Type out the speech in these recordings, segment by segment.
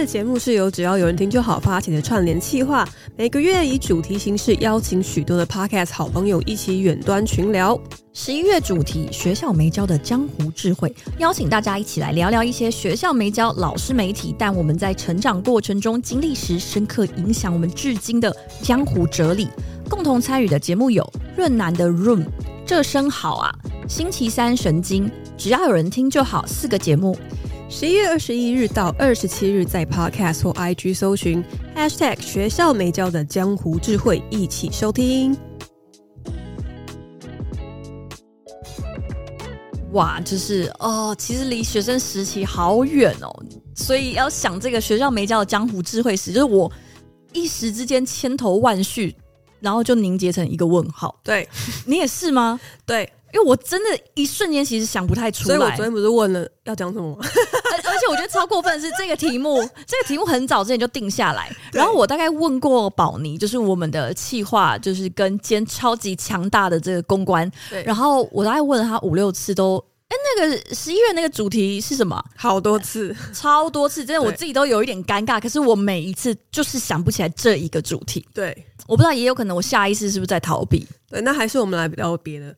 的节目是由只要有人听就好发起的串联企划，每个月以主题形式邀请许多的 Podcast 好朋友一起远端群聊。十一月主题学校没教的江湖智慧，邀请大家一起来聊聊一些学校没教、老师没提，但我们在成长过程中经历时深刻影响我们至今的江湖哲理。共同参与的节目有润南的 Room，这声好啊，星期三神经，只要有人听就好，四个节目。十一月二十一日到二十七日，在 Podcast 或 IG 搜寻 Hashtag 学校没教的江湖智慧，一起收听。哇，就是哦，其实离学生时期好远哦，所以要想这个学校没教的江湖智慧时，就是我一时之间千头万绪，然后就凝结成一个问号。对，你也是吗？对。因为我真的，一瞬间其实想不太出来。所以我昨天不是问了要讲什么吗？而而且我觉得超过分的是这个题目，这个题目很早之前就定下来。然后我大概问过宝妮，就是我们的企划，就是跟兼超级强大的这个公关。对。然后我大概问了他五六次都，哎，那个十一月那个主题是什么？好多次，超多次，真的我自己都有一点尴尬。可是我每一次就是想不起来这一个主题。对。我不知道，也有可能我下意识是不是在逃避？对，那还是我们来聊别的。哦，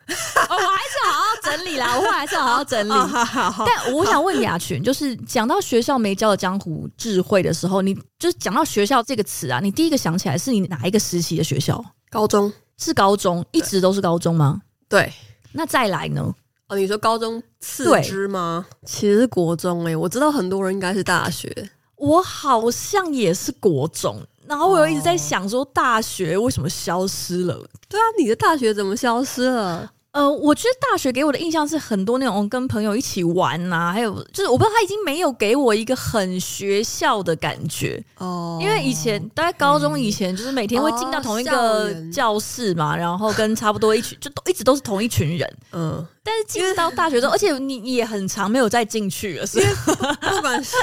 我还是好好整理啦，我还是好好整理。哦、好好好，但我想问雅群，就是讲到学校没教的江湖智慧的时候，你就是讲到学校这个词啊，你第一个想起来是你哪一个时期的学校？高中是高中，一直都是高中吗？对。那再来呢？哦，你说高中次之吗？其实是国中诶、欸，我知道很多人应该是大学，我好像也是国中。然后我又一直在想说，大学为什么消失了？对啊，你的大学怎么消失了？呃，我觉得大学给我的印象是很多那种跟朋友一起玩呐、啊，还有就是我不知道他已经没有给我一个很学校的感觉哦，因为以前大概高中以前就是每天会进到同一个教室嘛，然后跟差不多一群就都一直都是同一群人，嗯。但是进到大学之后，而且你也很长没有再进去了，是不管是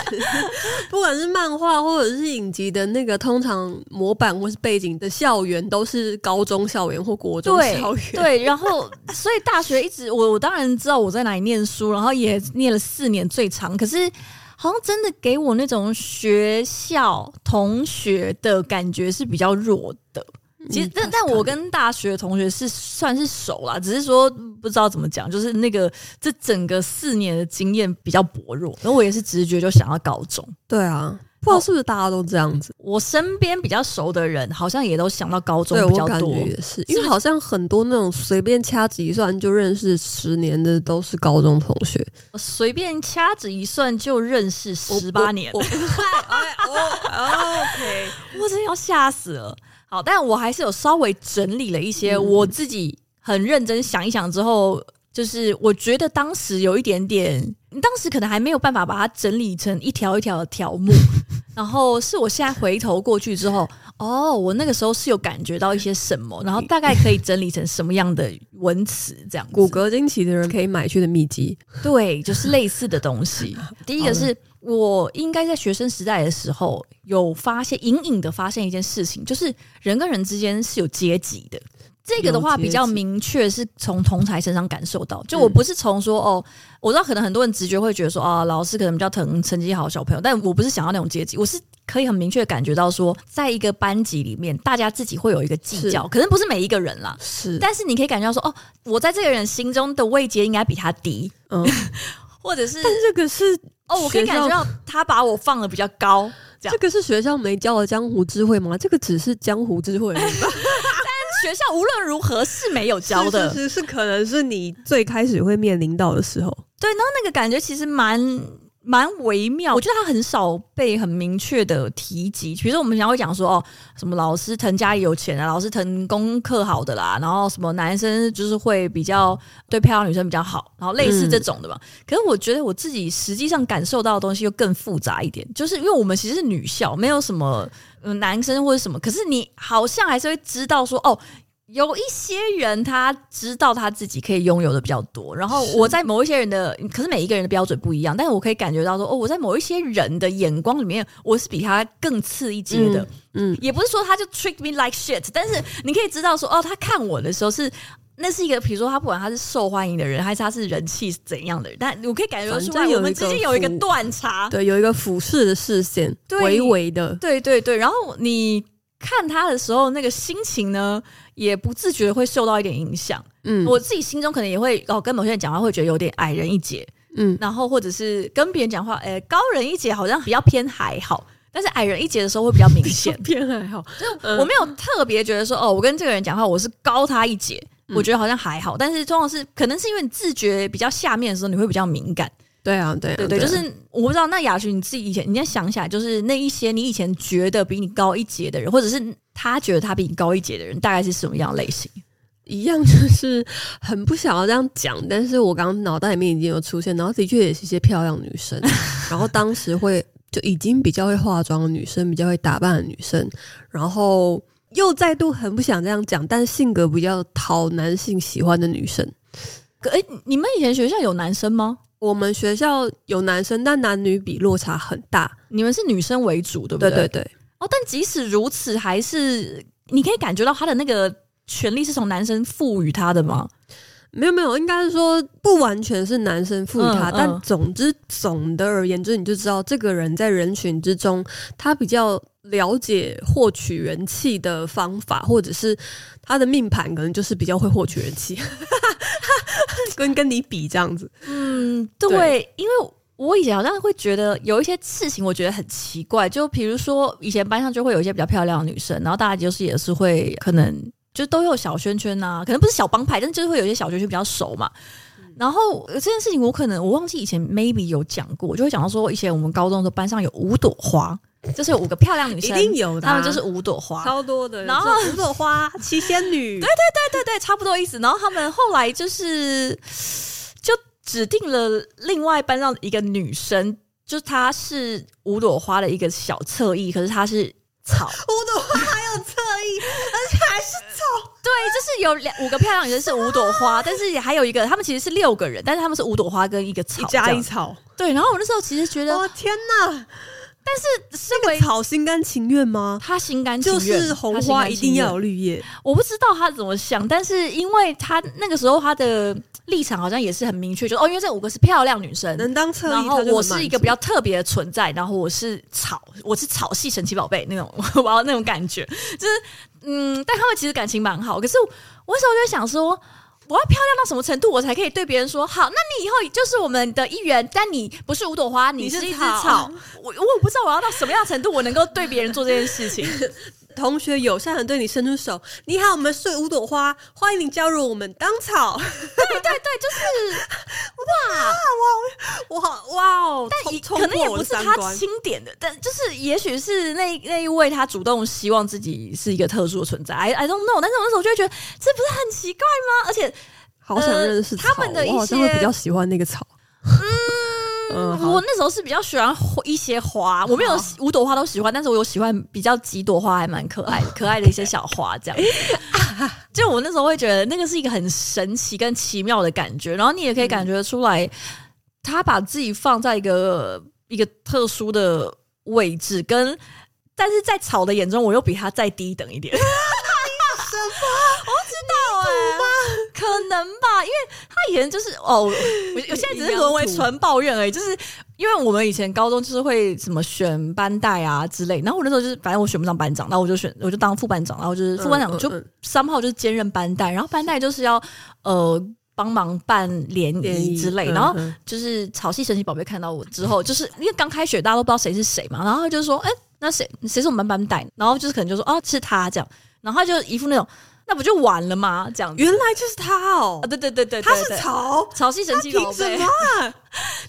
不管是漫画或者是影集的那个，通常模板或是背景的校园都是高中校园或国中校园。对，然后所以大学一直我我当然知道我在哪里念书，然后也念了四年最长，可是好像真的给我那种学校同学的感觉是比较弱的。其实，但但我跟大学同学是算是熟啦，只是说不知道怎么讲，就是那个这整个四年的经验比较薄弱。然后我也是直觉就想要高中。对啊，不知道是不是大家都这样子。我身边比较熟的人，好像也都想到高中比较多。也是，因为好像很多那种随便掐指一算就认识十年的都是高中同学。随便掐指一算就认识十八年。我，我，我，我，OK，我真的要吓死了。好，但我还是有稍微整理了一些我自己很认真想一想之后，就是我觉得当时有一点点，当时可能还没有办法把它整理成一条一条的条目，然后是我现在回头过去之后，哦，我那个时候是有感觉到一些什么，然后大概可以整理成什么样的文词这样。骨骼惊奇的人可以买去的秘籍，对，就是类似的东西。第一个是。我应该在学生时代的时候有发现，隐隐的发现一件事情，就是人跟人之间是有阶级的。这个的话比较明确，是从同才身上感受到。就我不是从说哦，我知道可能很多人直觉会觉得说啊，老师可能比较疼成绩好的小朋友，但我不是想要那种阶级，我是可以很明确感觉到说，在一个班级里面，大家自己会有一个计较，可能不是每一个人啦，是，但是你可以感觉到说，哦，我在这个人心中的位阶应该比他低，嗯，或者是，但这个是。哦，我可以感觉到他把我放的比较高，这，这个是学校没教的江湖智慧吗？这个只是江湖智慧，但学校无论如何是没有教的，是是，是，是可能是你最开始会面临到的时候。对，然后那个感觉其实蛮。蛮微妙，我觉得他很少被很明确的提及。比如说，我们常会讲说，哦，什么老师疼家里有钱啊，老师疼功课好的啦，然后什么男生就是会比较对漂亮女生比较好，然后类似这种的嘛。嗯、可是我觉得我自己实际上感受到的东西又更复杂一点，就是因为我们其实是女校，没有什么男生或者什么，可是你好像还是会知道说，哦。有一些人他知道他自己可以拥有的比较多，然后我在某一些人的，可是每一个人的标准不一样，但是我可以感觉到说，哦，我在某一些人的眼光里面，我是比他更次一阶的，嗯，嗯，也不是说他就 treat me like shit，但是你可以知道说，哦，他看我的时候是那是一个，比如说他不管他是受欢迎的人，还是他是人气怎样的人，但我可以感觉出来，我们之间有一个断差，对，有一个俯视的视线，微微的，对对对。然后你看他的时候，那个心情呢，也不自觉会受到一点影响。嗯，我自己心中可能也会哦，跟某些人讲话会觉得有点矮人一截，嗯，然后或者是跟别人讲话，哎、欸，高人一截好像比较偏还好。但是矮人一截的时候会比较明显，偏还好，就我没有特别觉得说哦，我跟这个人讲话我是高他一截，嗯、我觉得好像还好。但是通常是可能是因为你自觉比较下面的时候，你会比较敏感。对啊，对啊对对，就是我不知道那雅群你自己以前，你再想起来，就是那一些你以前觉得比你高一截的人，或者是他觉得他比你高一截的人，大概是什么样类型？一样就是很不想要这样讲，但是我刚刚脑袋里面已经有出现，然后的确也是一些漂亮女生，然后当时会。就已经比较会化妆的女生，比较会打扮的女生，然后又再度很不想这样讲，但性格比较讨男性喜欢的女生。可哎，你们以前学校有男生吗？我们学校有男生，但男女比落差很大。你们是女生为主，对不对？对对对。哦，但即使如此，还是你可以感觉到他的那个权利是从男生赋予他的吗？没有没有，应该是说不完全是男生赋予他，嗯嗯、但总之总的而言，就是你就知道这个人在人群之中，他比较了解获取人气的方法，或者是他的命盘可能就是比较会获取人气，跟跟你比这样子。嗯，对，对因为我以前好像会觉得有一些事情，我觉得很奇怪，就比如说以前班上就会有一些比较漂亮的女生，然后大家就是也是会可能。就都有小圈圈呐、啊，可能不是小帮派，但就是会有一些小圈圈比较熟嘛。嗯、然后这件事情我可能我忘记以前 maybe 有讲过，就会讲到说以前我们高中的时候班上有五朵花，就是有五个漂亮女生，一定有的、啊，她们就是五朵花，超多的。然后五朵花七仙女，对对对对对，差不多意思。然后他们后来就是就指定了另外班上一个女生，就她是五朵花的一个小侧翼，可是她是。草五朵花还有侧翼，而且还是草。对，就是有两五个漂亮女生是五朵花，但是也还有一个，他们其实是六个人，但是他们是五朵花跟一个草，一加一草。对，然后我那时候其实觉得，哦天哪！但是身为草心甘情愿吗？他心甘情愿，就是红花一定要有绿叶。我不知道他怎么想，但是因为他那个时候他的。立场好像也是很明确，就是哦，因为这五个是漂亮女生，能当侧翼，然后我是一个比较特别的存在，然后我是草，我是草系神奇宝贝那种，我要那种感觉，就是嗯，但他们其实感情蛮好，可是我那时候就想说，我要漂亮到什么程度，我才可以对别人说好？那你以后就是我们的一员，但你不是五朵花，你是一只草，草我我不知道我要到什么样程度，我能够对别人做这件事情。同学友善的对你伸出手，你好，我们是五朵花，欢迎你加入我们当草。对对对，就是哇 哇我好哇哦！但也可能也不是他钦点的，但就是也许是那那一位他主动希望自己是一个特殊的存在。I I don't know，但是我那时候就会觉得这不是很奇怪吗？而且好想认识，呃、他们的一些我好像会比较喜欢那个草。嗯。嗯，我那时候是比较喜欢一些花，我没有五朵花都喜欢，但是我有喜欢比较几朵花，还蛮可爱的，可爱的一些小花这样。就我那时候会觉得那个是一个很神奇跟奇妙的感觉，然后你也可以感觉出来，他把自己放在一个一个特殊的位置，跟但是在草的眼中，我又比他再低等一点。什么？我不知道哎、欸，可能吧，因为他以前就是哦，我 我现在只是沦为纯抱怨而已，就是因为我们以前高中就是会什么选班代啊之类，然后我那时候就是反正我选不上班长，然后我就选我就当副班长，然后就是副班长就三号就是兼任班代，然后班代就是要呃帮忙办联谊之类，然后就是草系神奇宝贝看到我之后，就是因为刚开学大家都不知道谁是谁嘛，然后就说哎、欸、那谁谁是我们班班代，然后就是可能就说哦是他。这样。然后他就一副那种，那不就完了吗？这样子，原来就是他哦！啊，对对对对，他是草草系神奇宝贝，什么？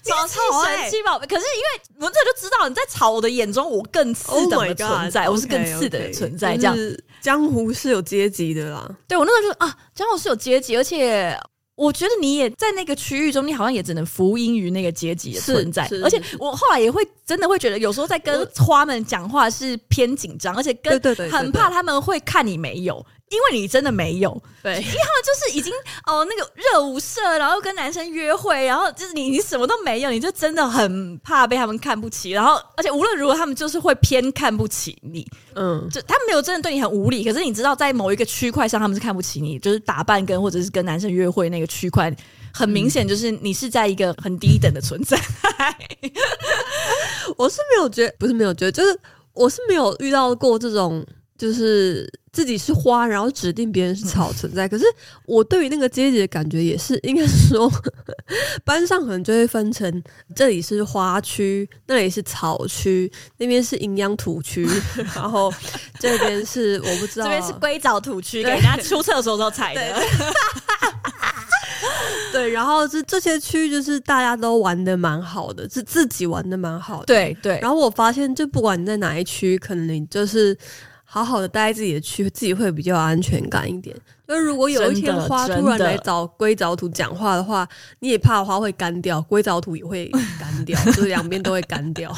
草系神奇宝贝。可是因为我这就知道，你在草的眼中，我更次等的存在，我是更次等的存在。这样，江湖是有阶级的啦。对，我那时候就啊，江湖是有阶级，而且。我觉得你也在那个区域中，你好像也只能服膺于那个阶级的存在。而且我后来也会真的会觉得，有时候在跟花们讲话是偏紧张，而且跟很怕他们会看你没有。因为你真的没有，对，因为他们就是已经哦那个热舞社，然后跟男生约会，然后就是你你什么都没有，你就真的很怕被他们看不起，然后而且无论如何他们就是会偏看不起你，嗯，就他们没有真的对你很无理，可是你知道在某一个区块上他们是看不起你，就是打扮跟或者是跟男生约会那个区块，很明显就是你是在一个很低等的存在。我是没有觉得，不是没有觉得，就是我是没有遇到过这种。就是自己是花，然后指定别人是草存在。可是我对于那个阶级的感觉也是，应该是说 班上可能就会分成这里是花区，那里是草区，那边是营养土区，然后这边是我不知道，这边是硅藻土区，给人家出厕所时候踩的。对，然后这这些区就是大家都玩的蛮好的，是自己玩的蛮好的。对对。然后我发现，就不管你在哪一区，可能你就是。好好的待在自己的区，自己会比较有安全感一点。就如果有一天花突然来找硅藻土讲话的话，你也怕花会干掉，硅藻土也会干掉，就是两边都会干掉。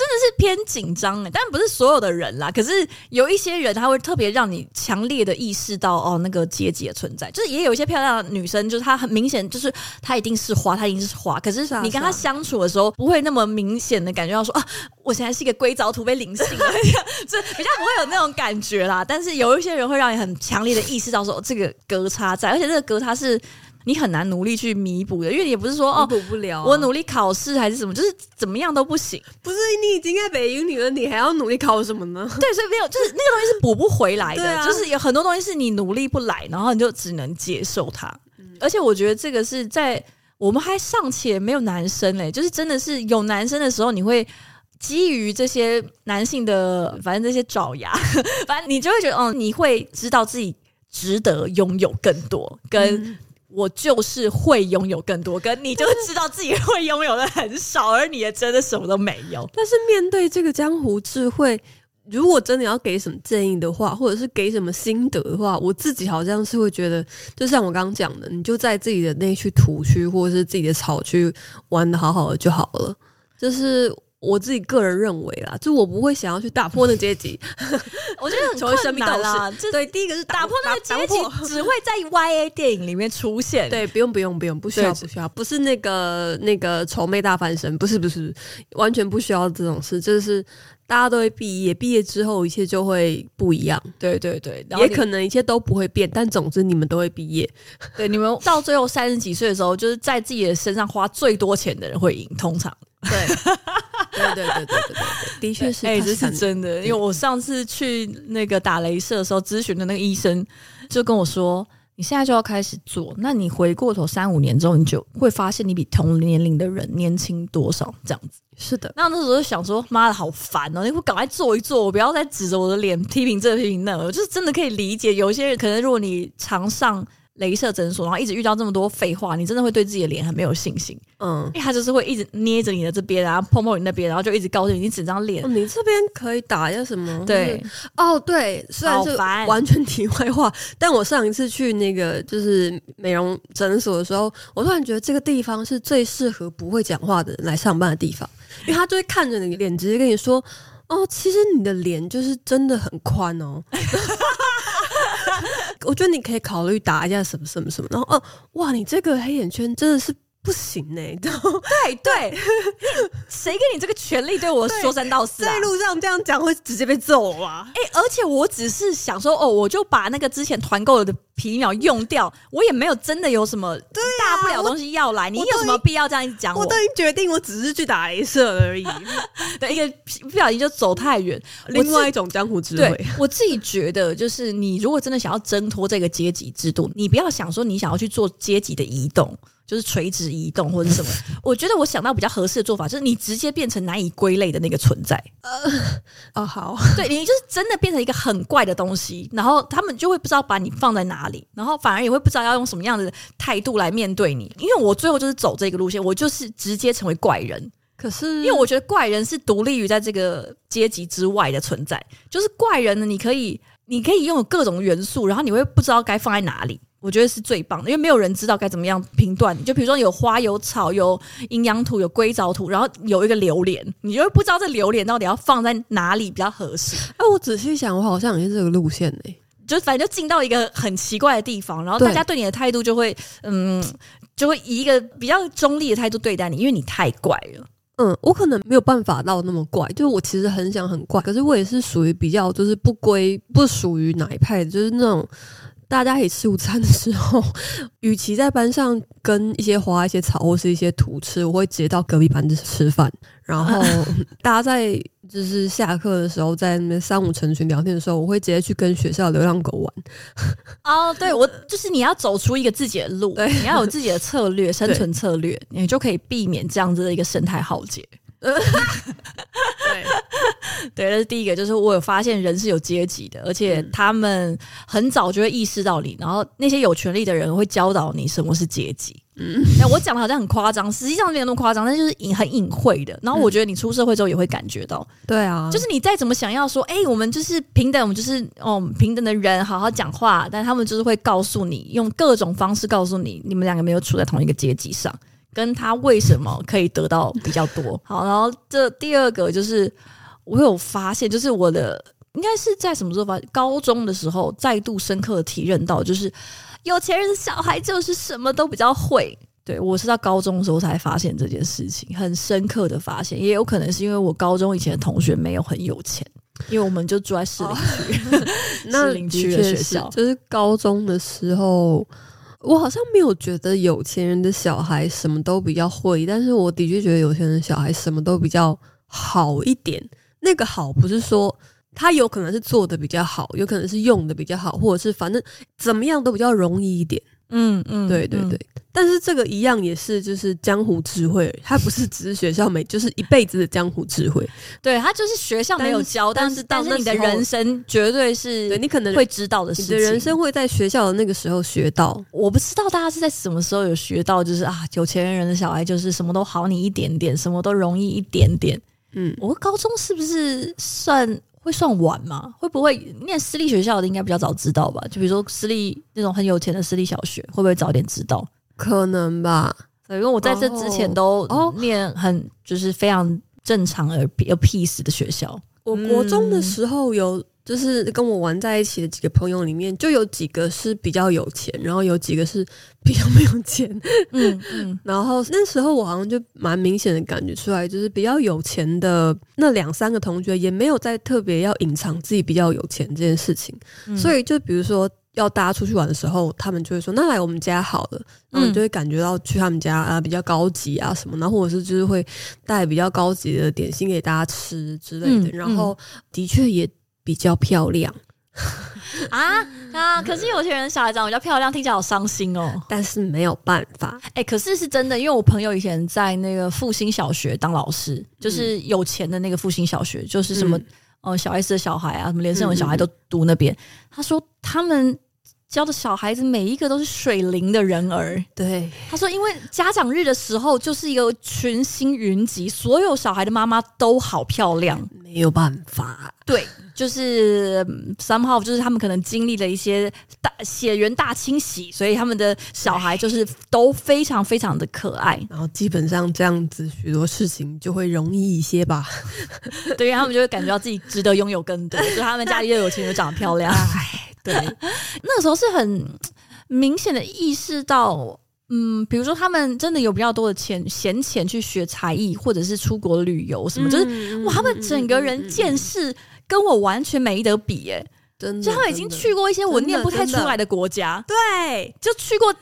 真的是偏紧张哎，但不是所有的人啦。可是有一些人，他会特别让你强烈的意识到哦，那个阶级的存在。就是也有一些漂亮的女生，就是她很明显，就是她一定是花，她一定是花。可是你跟她相处的时候，不会那么明显的感觉到说啊，我现在是一个硅藻土被灵性了，这比较不会有那种感觉啦。但是有一些人会让你很强烈的意识到说，这个隔差在，而且这个隔差是。你很难努力去弥补的，因为你也不是说哦，补不了啊。我努力考试还是什么，就是怎么样都不行。不是你已经在北英女了，你还要努力考什么呢？对，所以没有，就是那个东西是补不回来的。啊、就是有很多东西是你努力不来，然后你就只能接受它。嗯、而且我觉得这个是在我们还尚且没有男生嘞，就是真的是有男生的时候，你会基于这些男性的，反正这些爪牙，反正你就会觉得，哦，你会知道自己值得拥有更多，跟。我就是会拥有更多，跟你就知道自己会拥有的很少，而你也真的什么都没有。但是面对这个江湖智慧，如果真的要给什么建议的话，或者是给什么心得的话，我自己好像是会觉得，就像我刚刚讲的，你就在自己的那区土区或者是自己的草区玩得好好的就好了，就是。我自己个人认为啦，就我不会想要去打破那阶级，我觉得很 困难啦。对，第一个是打破那个阶级，只会在 YA 电影里面出现。对，不用不用不用，不需要不需要，不是那个那个丑妹大翻身，不是不是，完全不需要这种事。就是大家都会毕业，毕业之后一切就会不一样。对对对，也可能一切都不会变，但总之你们都会毕业。对，你们到最后三十几岁的时候，就是在自己的身上花最多钱的人会赢，通常。对。对对对对对对，的确是，哎，这是真的。因为我上次去那个打镭射的时候，咨询的那个医生就跟我说：“你现在就要开始做，那你回过头三五年之后，你就会发现你比同年龄的人年轻多少。”这样子是的。那那时候就想说：“妈的，好烦哦！你会赶快做一做，我不要再指着我的脸批评这批评那。”我就是真的可以理解，有些人可能如果你常上。雷射诊所，然后一直遇到这么多废话，你真的会对自己的脸很没有信心。嗯，因为他就是会一直捏着你的这边，然后碰碰你那边，然后就一直告诉你，你整张脸，你这边可以打一下什么？对，哦，对，虽然是完全题外话，但我上一次去那个就是美容诊所的时候，我突然觉得这个地方是最适合不会讲话的人来上班的地方，因为他就会看着你的脸，直接跟你说：“哦，其实你的脸就是真的很宽哦。”我觉得你可以考虑打一下什么什么什么，然后哦，哇，你这个黑眼圈真的是。不行呢、欸，对对，谁给你这个权利对我说三道四、啊？在路上这样讲会直接被揍啊！哎、欸，而且我只是想说，哦，我就把那个之前团购的皮秒用掉，我也没有真的有什么大不了东西要来。啊、你有什么必要这样讲我？我都已经决定，我只是去打雷射而已。对，一个不小心就走太远。另外一种江湖智慧，我自己觉得，就是你如果真的想要挣脱这个阶级制度，你不要想说你想要去做阶级的移动。就是垂直移动或者什么，我觉得我想到比较合适的做法，就是你直接变成难以归类的那个存在。呃，哦，好，对，你就是真的变成一个很怪的东西，然后他们就会不知道把你放在哪里，然后反而也会不知道要用什么样的态度来面对你。因为我最后就是走这个路线，我就是直接成为怪人。可是，因为我觉得怪人是独立于在这个阶级之外的存在，就是怪人呢，你可以，你可以拥有各种元素，然后你会不知道该放在哪里。我觉得是最棒的，因为没有人知道该怎么样评断。就比如说有花、有草、有营养土、有硅藻土，然后有一个榴莲，你就会不知道这榴莲到底要放在哪里比较合适。哎，我仔细想，我好像也是这个路线呢、欸。就反正就进到一个很奇怪的地方，然后大家对你的态度就会，嗯，就会以一个比较中立的态度对待你，因为你太怪了。嗯，我可能没有办法到那么怪，就是我其实很想很怪，可是我也是属于比较就是不归不属于哪一派的，就是那种。大家一起吃午餐的时候，与其在班上跟一些花、一些草或是一些土吃，我会直接到隔壁班吃饭。然后 大家在就是下课的时候，在那边三五成群聊天的时候，我会直接去跟学校流浪狗玩。哦，对，我就是你要走出一个自己的路，对，你要有自己的策略，生存策略，你就可以避免这样子的一个生态浩劫。对，对，这是第一个，就是我有发现人是有阶级的，而且他们很早就会意识到你，然后那些有权力的人会教导你什么是阶级。嗯，那我讲的好像很夸张，实际上没有那么夸张，但就是隐很隐晦的。然后我觉得你出社会之后也会感觉到，对啊，就是你再怎么想要说，哎，我们就是平等，我们就是哦平等的人，好好讲话，但他们就是会告诉你，用各种方式告诉你，你们两个没有处在同一个阶级上。跟他为什么可以得到比较多？好，然后这第二个就是我有发现，就是我的应该是在什么时候发现？高中的时候再度深刻的体认到，就是有钱人的小孩就是什么都比较会。对，我是到高中的时候才发现这件事情，很深刻的发现，也有可能是因为我高中以前的同学没有很有钱，因为我们就住在市林区，哦、士林区的学校，就是高中的时候。我好像没有觉得有钱人的小孩什么都比较会，但是我的确觉得有钱人的小孩什么都比较好一点。那个好不是说他有可能是做的比较好，有可能是用的比较好，或者是反正怎么样都比较容易一点。嗯嗯，对对对。嗯但是这个一样也是就是江湖智慧，它不是只是学校没，就是一辈子的江湖智慧。对，它就是学校没有教，但是但是，你的人生绝对是对你可能会知道的事情。你的人生会在学校的那个时候学到。我不知道大家是在什么时候有学到，就是啊，有钱人的小孩就是什么都好你一点点，什么都容易一点点。嗯，我高中是不是算会算晚吗？会不会念私立学校的应该比较早知道吧？就比如说私立那种很有钱的私立小学，会不会早点知道？可能吧，因为我在这之前都念很就是非常正常而 peace 的学校。我国中的时候有，就是跟我玩在一起的几个朋友里面，就有几个是比较有钱，然后有几个是比较没有钱。嗯嗯，然后那时候我好像就蛮明显的感觉出来，就是比较有钱的那两三个同学也没有在特别要隐藏自己比较有钱这件事情，所以就比如说。要大家出去玩的时候，他们就会说：“那来我们家好了。”然后你就会感觉到去他们家啊比较高级啊什么，然后或者是就是会带比较高级的点心给大家吃之类的。嗯、然后的确也比较漂亮 啊啊！可是有些人小孩长得比较漂亮，听起来好伤心哦。但是没有办法，哎、欸，可是是真的，因为我朋友以前在那个复兴小学当老师，就是有钱的那个复兴小学，就是什么。嗯哦，小 S 的小孩啊，什么连胜文小孩都读那边。嗯嗯，他说他们教的小孩子每一个都是水灵的人儿。对，他说因为家长日的时候就是一个群星云集，所有小孩的妈妈都好漂亮，没有办法。对。就是 somehow，就是他们可能经历了一些大血缘大清洗，所以他们的小孩就是都非常非常的可爱。然后基本上这样子许多事情就会容易一些吧。对，他们就会感觉到自己值得拥有更多，就他们家里又有钱又长得漂亮。对，那个时候是很明显的意识到，嗯，比如说他们真的有比较多的钱闲钱去学才艺，或者是出国旅游什么，嗯、就是哇，他们整个人见识。跟我完全没得比耶、欸，真的，就他们已经去过一些我念不太出来的国家，对，就去过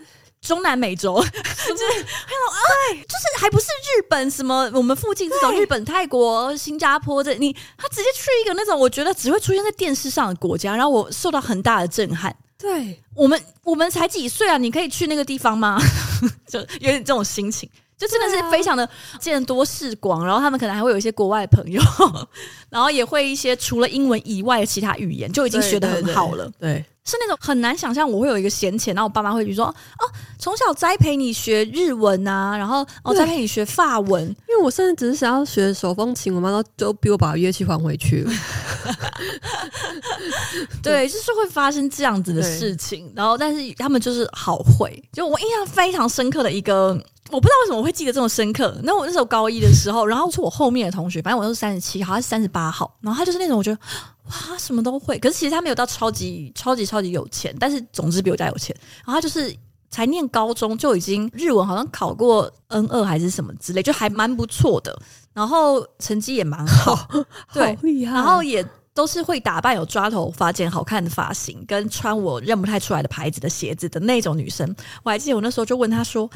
中南美洲，就是还有啊，就是还不是日本什么我们附近这种日本、泰国、新加坡这，你他直接去一个那种我觉得只会出现在电视上的国家，然后我受到很大的震撼。对，我们我们才几岁啊？你可以去那个地方吗？就有点这种心情。就真的是非常的见多识广，然后他们可能还会有一些国外朋友，然后也会一些除了英文以外的其他语言，就已经学得很好了。对，对，对，是那种很难想象我会有一个闲钱，然后我爸妈会比如说哦，从小栽培你学日文啊，然后哦栽培你学法文，因为我甚至只是想要学手风琴，我妈都都逼我把乐器还回去了。对，就是会发生这样子的事情，然后但是他们就是好会，就我印象非常深刻的一个。我不知道为什么我会记得这么深刻。那我那时候高一的时候，然后是我后面的同学，反正我都是三十七号，他是三十八号，然后他就是那种我觉得哇，什么都会。可是其实他没有到超级超级超级有钱，但是总之比我家有钱。然后他就是才念高中就已经日文好像考过 N 二还是什么之类，就还蛮不错的。然后成绩也蛮好，对，厉害。然后也。都是会打扮、有抓头发、剪好看的发型，跟穿我认不太出来的牌子的鞋子的那种女生。我还记得我那时候就问她说：“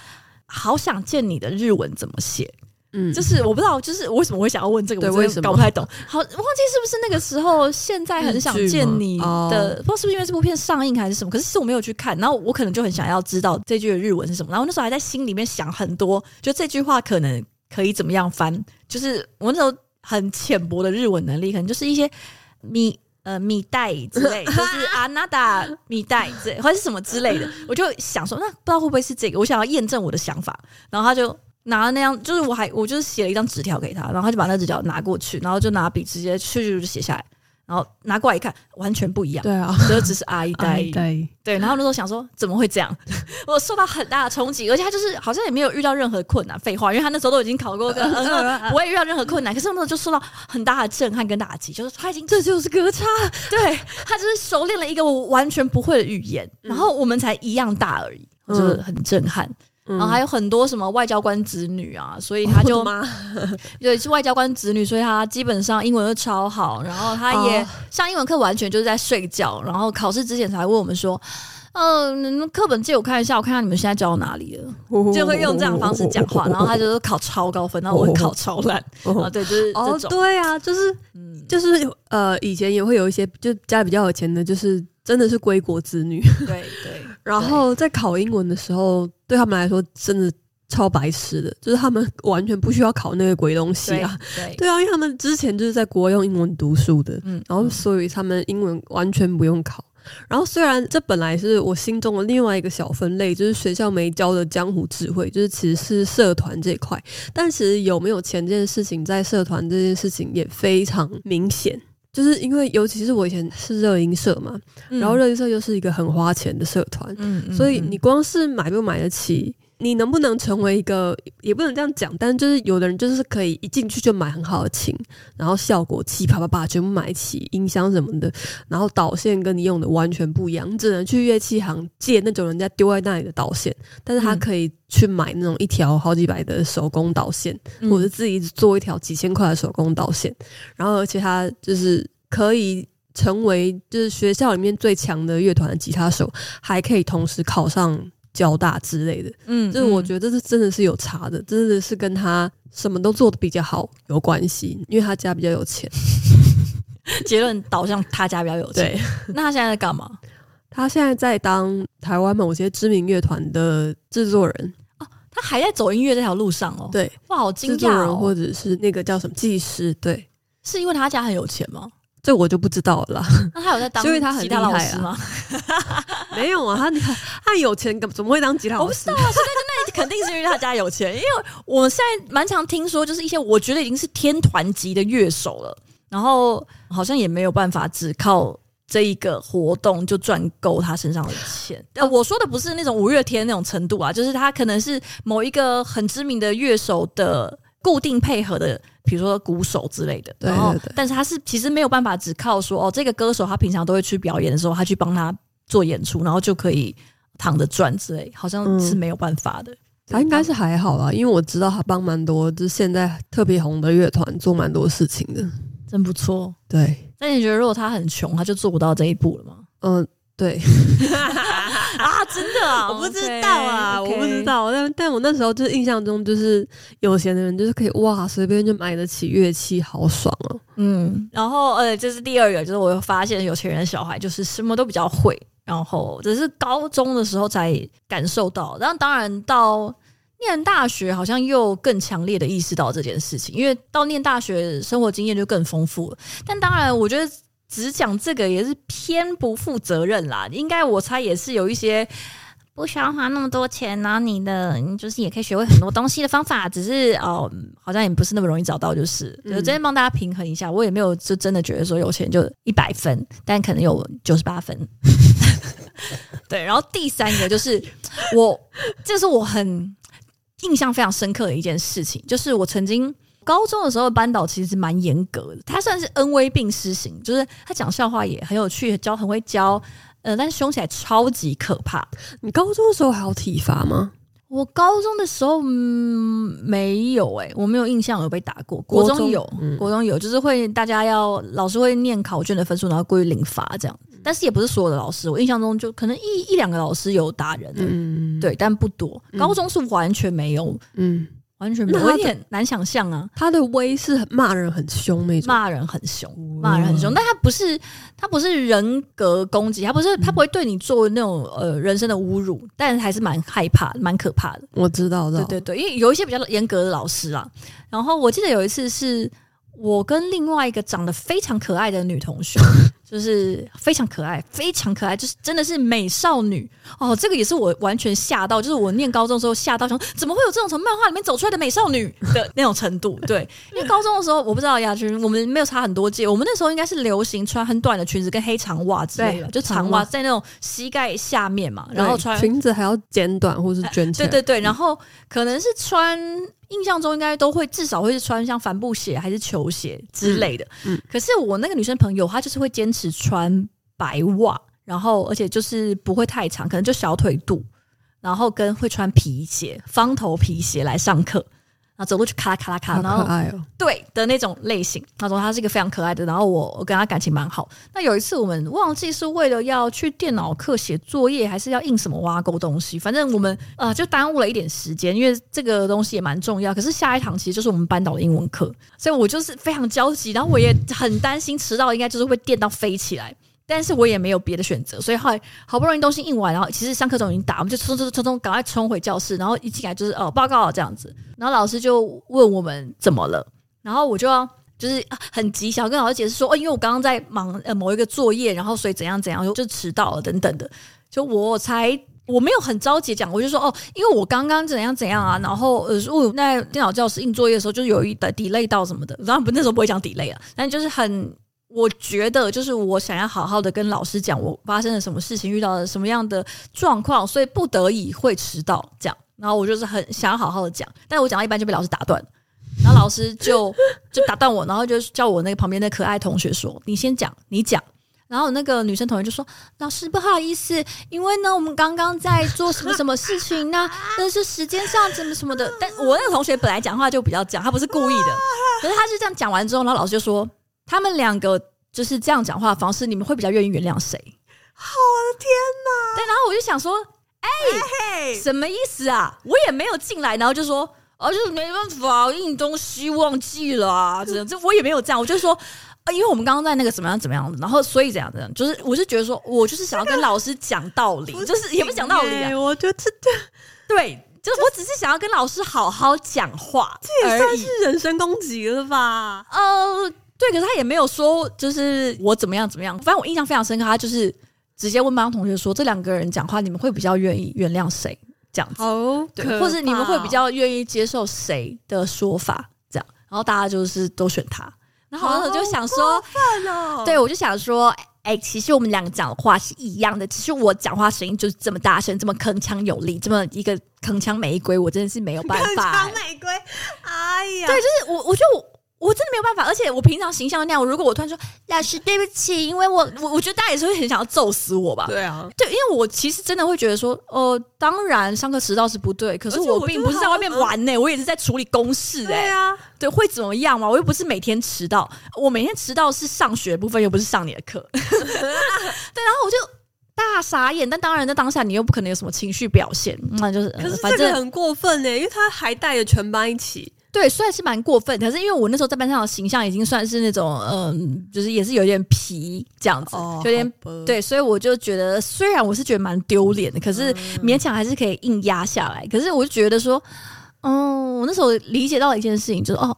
好想见你的日文怎么写？”嗯，就是我不知道，就是为什么会想要问这个，我真的搞不太懂。好，忘记是不是那个时候？现在很想见你的，哦、不知道是不是因为这部片上映还是什么？可是是我没有去看，然后我可能就很想要知道这句的日文是什么。然后那时候还在心里面想很多，就这句话可能可以怎么样翻？就是我那时候很浅薄的日文能力，可能就是一些。米呃米袋之类，就是阿娜达米袋之类，或者是什么之类的，我就想说，那不知道会不会是这个？我想要验证我的想法，然后他就拿了那样，就是我还我就是写了一张纸条给他，然后他就把那纸条拿过去，然后就拿笔直接去就写下来。然后拿过来一看，完全不一样。对啊，就只是阿姨呆。对，然后那时候想说，怎么会这样？我受到很大的冲击，而且他就是好像也没有遇到任何困难。废话，因为他那时候都已经考过跟，不会遇到任何困难。可是那时候就受到很大的震撼跟打击，就是他已经这就是格差。对，他就是熟练了一个我完全不会的语言，然后我们才一样大而已，就是很震撼。然后还有很多什么外交官子女啊，所以他就 对是外交官子女，所以他基本上英文都超好。然后他也上英文课完全就是在睡觉，然后考试之前才问我们说：“嗯、呃，课本借我看一下，我看看你们现在教到哪里了。”就会用这样的方式讲话。然后他就是考超高分，然后我会考超烂啊。对，就是这种。对啊，就是就是呃，以前也会有一些就家里比较有钱的，就是真的是归国子女。对对。然后在考英文的时候，对他们来说真的超白痴的，就是他们完全不需要考那个鬼东西啊。对，对，对啊，因为他们之前就是在国外用英文读书的，嗯，然后所以他们英文完全不用考。然后虽然这本来是我心中的另外一个小分类，就是学校没教的江湖智慧，就是其实是社团这一块，但其实有没有钱这件事情，在社团这件事情也非常明显。就是因为，尤其是我以前是热音社嘛，嗯、然后热音社又是一个很花钱的社团，所以你光是买不买得起，你能不能成为一个，也不能这样讲，但就是有的人就是可以一进去就买很好的琴，然后效果器啪啪啪全部买齐，音箱什么的，然后导线跟你用的完全不一样，你只能去乐器行借那种人家丢在那里的导线，但是他可以去买那种一条好几百的手工导线，嗯、或者自己做一条几千块的手工导线，然后而且他就是。可以成为就是学校里面最强的乐团的吉他手，还可以同时考上交大之类的。嗯，就是我觉得这是真的是有差的，真的是跟他什么都做的比较好有关系，因为他家比较有钱。结论导向他家比较有钱。那他现在在干嘛？他现在在当台湾某些知名乐团的制作人。哦，他还在走音乐这条路上哦。对，哇，好惊讶哦。制作人或者是那个叫什么技师？对，是因为他家很有钱吗？这我就不知道了啦。那他有在当，因为他很厉害啊。没有啊，他他有钱，怎么会当吉他老师？我不知道啊，那肯定是因为他家有钱。因为我现在蛮常听说，就是一些我觉得已经是天团级的乐手了，然后好像也没有办法只靠这一个活动就赚够他身上的钱。呃，我说的不是那种五月天那种程度啊，就是他可能是某一个很知名的乐手的固定配合的。比如说鼓手之类的，然后但是他是其实没有办法只靠说哦，这个歌手他平常都会去表演的时候，他去帮他做演出，然后就可以躺着赚之类，好像是没有办法的。嗯、他应该是还好啦，因为我知道他帮蛮多，就是现在特别红的乐团做蛮多事情的，真不错。对，那你觉得如果他很穷，他就做不到这一步了吗？嗯。对 啊，真的啊，我不知道啊，okay, okay. 我不知道。但但我那时候就是印象中，就是有钱的人就是可以哇，随便就买得起乐器，好爽哦、啊。嗯，然后呃，这是第二个，就是我又发现有钱人的小孩就是什么都比较会，然后只是高中的时候才感受到。然后当然到念大学，好像又更强烈的意识到这件事情，因为到念大学生活经验就更丰富了。但当然，我觉得。只讲这个也是偏不负责任啦，应该我猜也是有一些不需要花那么多钱，然后你的你就是也可以学会很多东西的方法，只是哦，好像也不是那么容易找到，就是，就真的帮大家平衡一下，我也没有就真的觉得说有钱就一百分，但可能有九十八分。对，然后第三个就是我，这是我很。印象非常深刻的一件事情，就是我曾经高中的时候班导其实蛮严格的，他算是恩威并施型，就是他讲笑话也很有趣，教很会教，呃，但是凶起来超级可怕。你高中的时候还有体罚吗？我高中的时候，嗯，没有哎、欸，我没有印象有被打过。国中有，国中，有，就是会大家要老师会念考卷的分数，然后过去领罚这样。但是也不是所有的老师，我印象中就可能一一两个老师有打人，嗯，对，但不多。高中是完全没有，嗯。完全没有，有点难想象啊！他的威是骂人很凶那种，骂人很凶，骂人很凶。但他不是，他不是人格攻击，他不是，他不会对你做那种呃人身的侮辱，但还是蛮害怕、蛮可怕的。我知道的，对对对，因为有一些比较严格的老师啊。然后我记得有一次是。我跟另外一个长得非常可爱的女同学，就是非常可爱，非常可爱，就是真的是美少女哦。这个也是我完全吓到，就是我念高中的时候吓到，想怎么会有这种从漫画里面走出来的美少女的 那种程度？对，因为高中的时候我不知道雅君，我们没有差很多届，我们那时候应该是流行穿很短的裙子跟黑长袜之类的，就长袜在那种膝盖下面嘛，然后穿裙子还要剪短或是卷起来，对对对，然后可能是穿。印象中应该都会至少会是穿像帆布鞋还是球鞋之类的。嗯，嗯，可是我那个女生朋友她就是会坚持只穿白袜，然后而且就是不会太长，可能就小腿肚，然后跟会穿皮鞋，方头皮鞋来上课。走路就咔啦咔啦咔，然后对的那种类型。他说他是一个非常可爱的，然后我我跟他感情蛮好。那有一次我们忘记是为了要去电脑课写作业，还是要印什么挖沟东西，反正我们呃就耽误了一点时间，因为这个东西也蛮重要。可是下一堂其实就是我们班导的英文课，所以我就是非常焦急，然后我也很担心迟到应该就是会电到飞起来。但是我也没有别的选择，所以后来好不容易东西印完，然后其实上课钟已经打，我们就冲冲冲冲，赶快冲回教室，然后一进来就是哦报告这样子，然后老师就问我们怎么了，然后我就要就是很急，想要跟老师解释说哦，因为我刚刚在忙呃某一个作业，然后所以怎样怎样就迟到了等等的，就我才我没有很着急讲，我就说哦，因为我刚刚怎样怎样啊，然后呃，我在电脑教室印作业的时候就是有一的 delay 到什么的，然后不那时候不会讲 delay 啊，但就是很。我觉得就是我想要好好的跟老师讲我发生了什么事情，遇到了什么样的状况，所以不得已会迟到这样。然后我就是很想要好好的讲，但我讲到一半就被老师打断，然后老师就就打断我，然后就叫我那个旁边的可爱同学说：“你先讲，你讲。”然后那个女生同学就说：“老师不好意思，因为呢我们刚刚在做什么什么事情呢？但是时间上怎么什么的。”但我那个同学本来讲话就比较讲，他不是故意的，可是他是这样讲完之后，然后老师就说。他们两个就是这样讲话的方式，你们会比较愿意原谅谁？我的天哪！对，然后我就想说，哎、欸，什么意思啊？我也没有进来，然后就说，哦，就是没办法，印东西忘记了啊，这 这我也没有这样，我就说，啊，因为我们刚刚在那个怎么样怎么样，然后所以怎样怎样，就是我就觉得说我就是想要跟老师讲道理，就是也不讲道理啊，我觉得这对，就是我只是想要跟老师好好讲话，这也算是人身攻击了吧？呃。对，可是他也没有说，就是我怎么样怎么样。反正我印象非常深刻，他就是直接问班同学说：“这两个人讲话，你们会比较愿意原谅谁？”这样子，哦，对，或者你们会比较愿意接受谁的说法？这样，然后大家就是都选他。然后我就想说，哦、对，我就想说，哎、欸，其实我们两个讲的话是一样的，其实我讲话声音就是这么大声，这么铿锵有力，这么一个铿锵玫瑰，我真的是没有办法。铿锵玫瑰，哎呀，对，就是我，我就。我真的没有办法，而且我平常形象那样，如果我突然说老师对不起，因为我我我觉得大家也是会很想要揍死我吧？对啊，对，因为我其实真的会觉得说，呃，当然上课迟到是不对，可是我并不是在外面玩呢、欸，我也是在处理公事哎、欸，对啊，对，会怎么样嘛？我又不是每天迟到，我每天迟到是上学部分，又不是上你的课。对，然后我就大傻眼，但当然在当下你又不可能有什么情绪表现，那就是，可是这个很过分呢、欸，因为他还带着全班一起。对，算是蛮过分，可是因为我那时候在班上的形象已经算是那种，嗯，就是也是有点皮这样子，哦、有点对，所以我就觉得，虽然我是觉得蛮丢脸的，可是勉强还是可以硬压下来。可是我就觉得说，嗯，我那时候理解到了一件事情，就是哦，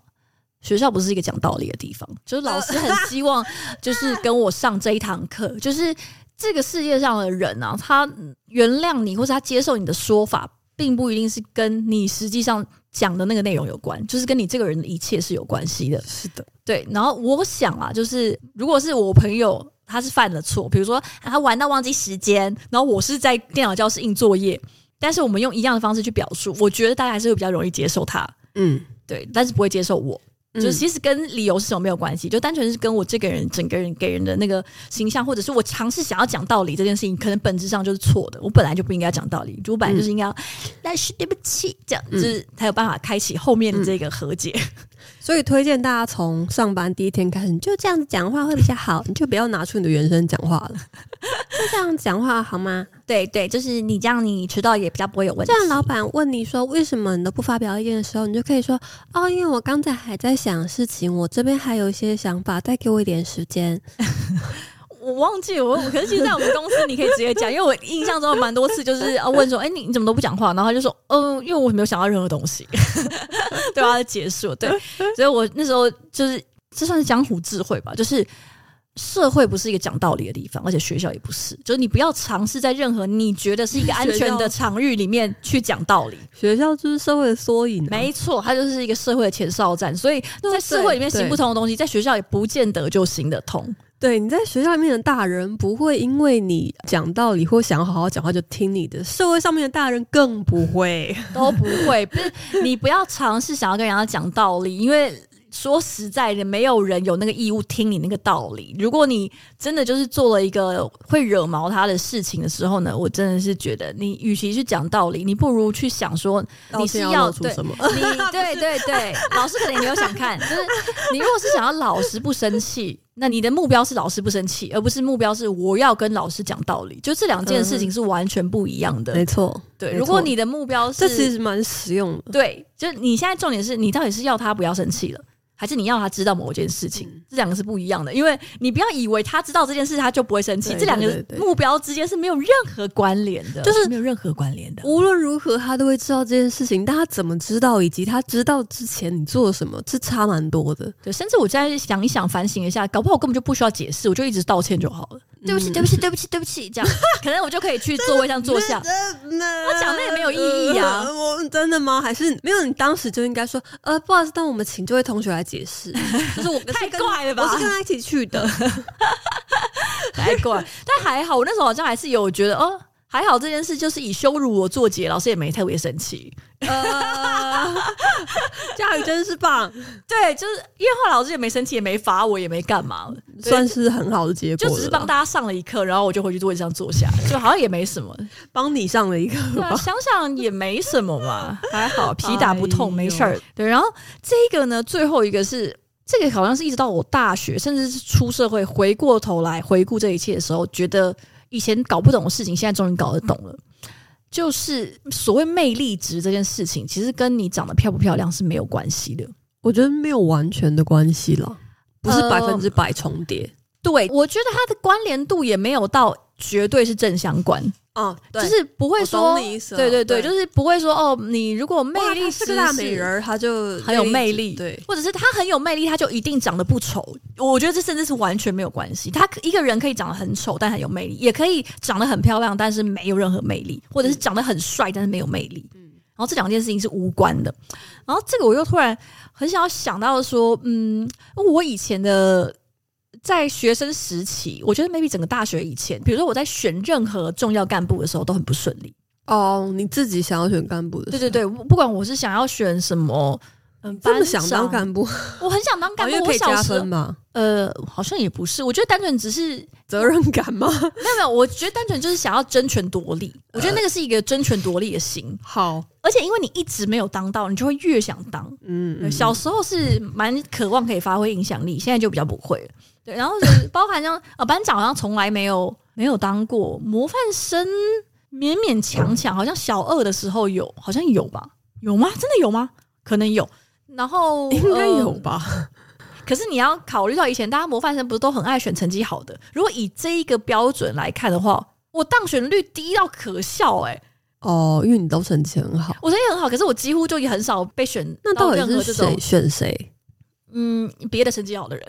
学校不是一个讲道理的地方，就是老师很希望就是跟我上这一堂课，就是这个世界上的人啊，他原谅你或者他接受你的说法，并不一定是跟你实际上。讲的那个内容有关，就是跟你这个人的一切是有关系的。是的，对。然后我想啊，就是如果是我朋友，他是犯了错，比如说他玩到忘记时间，然后我是在电脑教室印作业，但是我们用一样的方式去表述，我觉得大家还是会比较容易接受他。嗯，对，但是不会接受我。就其实跟理由是什么没有关系，就单纯是跟我这个人整个人给人的那个形象，或者是我尝试想要讲道理这件事情，可能本质上就是错的。我本来就不应该讲道理，就我本来就是应该要但是对不起，这样就是才有办法开启后面的这个和解。所以推荐大家从上班第一天开始，你就这样子讲话会比较好，你就不要拿出你的原声讲话了，就这样讲话好吗？对对，就是你这样，你迟到也比较不会有问题。这样老板问你说为什么你都不发表意见的时候，你就可以说哦，因为我刚才还在想事情，我这边还有一些想法，再给我一点时间。我忘记我，可是其实在我们公司你可以直接讲，因为我印象中有蛮多次就是要问说，哎、欸，你你怎么都不讲话？然后他就说，嗯、呃，因为我没有想到任何东西，对啊，结束。对，所以我那时候就是这算是江湖智慧吧，就是社会不是一个讲道理的地方，而且学校也不是，就是你不要尝试在任何你觉得是一个安全的场域里面去讲道理。学校就是社会的缩影、啊，没错，它就是一个社会的前哨站，所以在社会里面行不通的东西，在学校也不见得就行得通。对，你在学校里面的大人不会因为你讲道理或想要好好讲话就听你的，社会上面的大人更不会，都不会。不是你不要尝试想要跟人家讲道理，因为说实在的，没有人有那个义务听你那个道理。如果你真的就是做了一个会惹毛他的事情的时候呢，我真的是觉得你与其去讲道理，你不如去想说你是要，要出什么？你对对对，老师可能也没有想看，就是你如果是想要老师不生气。那你的目标是老师不生气，而不是目标是我要跟老师讲道理，就这两件事情是完全不一样的。嗯、没错，对。如果你的目标是，这其实蛮实用的。对，就是你现在重点是你到底是要他不要生气了。还是你要他知道某件事情，嗯、这两个是不一样的。因为你不要以为他知道这件事，他就不会生气。这两个目标之间是没有任何关联的，就是没有任何关联的。无论如何，他都会知道这件事情，但他怎么知道，以及他知道之前你做了什么，是差蛮多的。对，甚至我再想一想，反省一下，搞不好我根本就不需要解释，我就一直道歉就好了。嗯、对不起，对不起，对不起，对不起，这样 可能我就可以去座位上坐下。我讲那也没有意义啊！我真的吗？还是没有？你当时就应该说，呃，不好意思，但我们请这位同学来解释。就是我太怪了吧？我是跟他一起去的，太怪。但还好，我那时候好像还是有觉得哦。还好这件事就是以羞辱我作结，老师也没特别生气。呃，佳宇真是棒，对，就是因为后来老师也没生气，也没罚我，也没干嘛，算是很好的结果。就只是帮大家上了一课，然后我就回去座位上坐下，就好像也没什么，帮你上了一课。啊，想想也没什么嘛，还好皮打不痛，没事儿。对，然后这个呢，最后一个是这个，好像是一直到我大学，甚至是出社会，回过头来回顾这一切的时候，觉得。以前搞不懂的事情，现在终于搞得懂了。就是所谓魅力值这件事情，其实跟你长得漂不漂亮是没有关系的。我觉得没有完全的关系了，不是百分之百重叠。呃，对，我觉得它的关联度也没有到绝对是正相关。哦，对，就是不会说，对对对，就是不会说哦，你如果魅力是个大美人，她就很有魅力，对，或者是她很有魅力，她就一定长得不丑。我觉得这甚至是完全没有关系。她一个人可以长得很丑，但很有魅力，也可以长得很漂亮，但是没有任何魅力，或者是长得很帅，但是没有魅力。嗯，然后这两件事情是无关的。然后这个我又突然很想要想到说，嗯，我以前的。在学生时期，我觉得 maybe 整个大学以前，比如说我在选任何重要干部的时候都很不顺利。哦，你自己想要选干部的？对对对，不管我是想要选什么，嗯，这么想当干部，我很想当干部，可以加分嘛。呃，好像也不是，我觉得单纯只是责任感吗？没有没有，我觉得单纯就是想要争权夺利。我觉得那个是一个争权夺利的心。好，而且因为你一直没有当到，你就会越想当。嗯，嗯，小时候是蛮渴望可以发挥影响力，现在就比较不会了。对，然后是 包含像呃班长好像从来没有没有当过模范生，勉勉强强，好像小二的时候有，好像有吧？有吗？真的有吗？可能有。然后应该有吧？呃、可是你要考虑到以前大家模范生不是都很爱选成绩好的？如果以这一个标准来看的话，我当选率低到可笑哎、欸！哦，因为你都成绩很好，我成绩很好，可是我几乎就也很少被选。那到底是谁选谁？嗯，别的成绩好的人。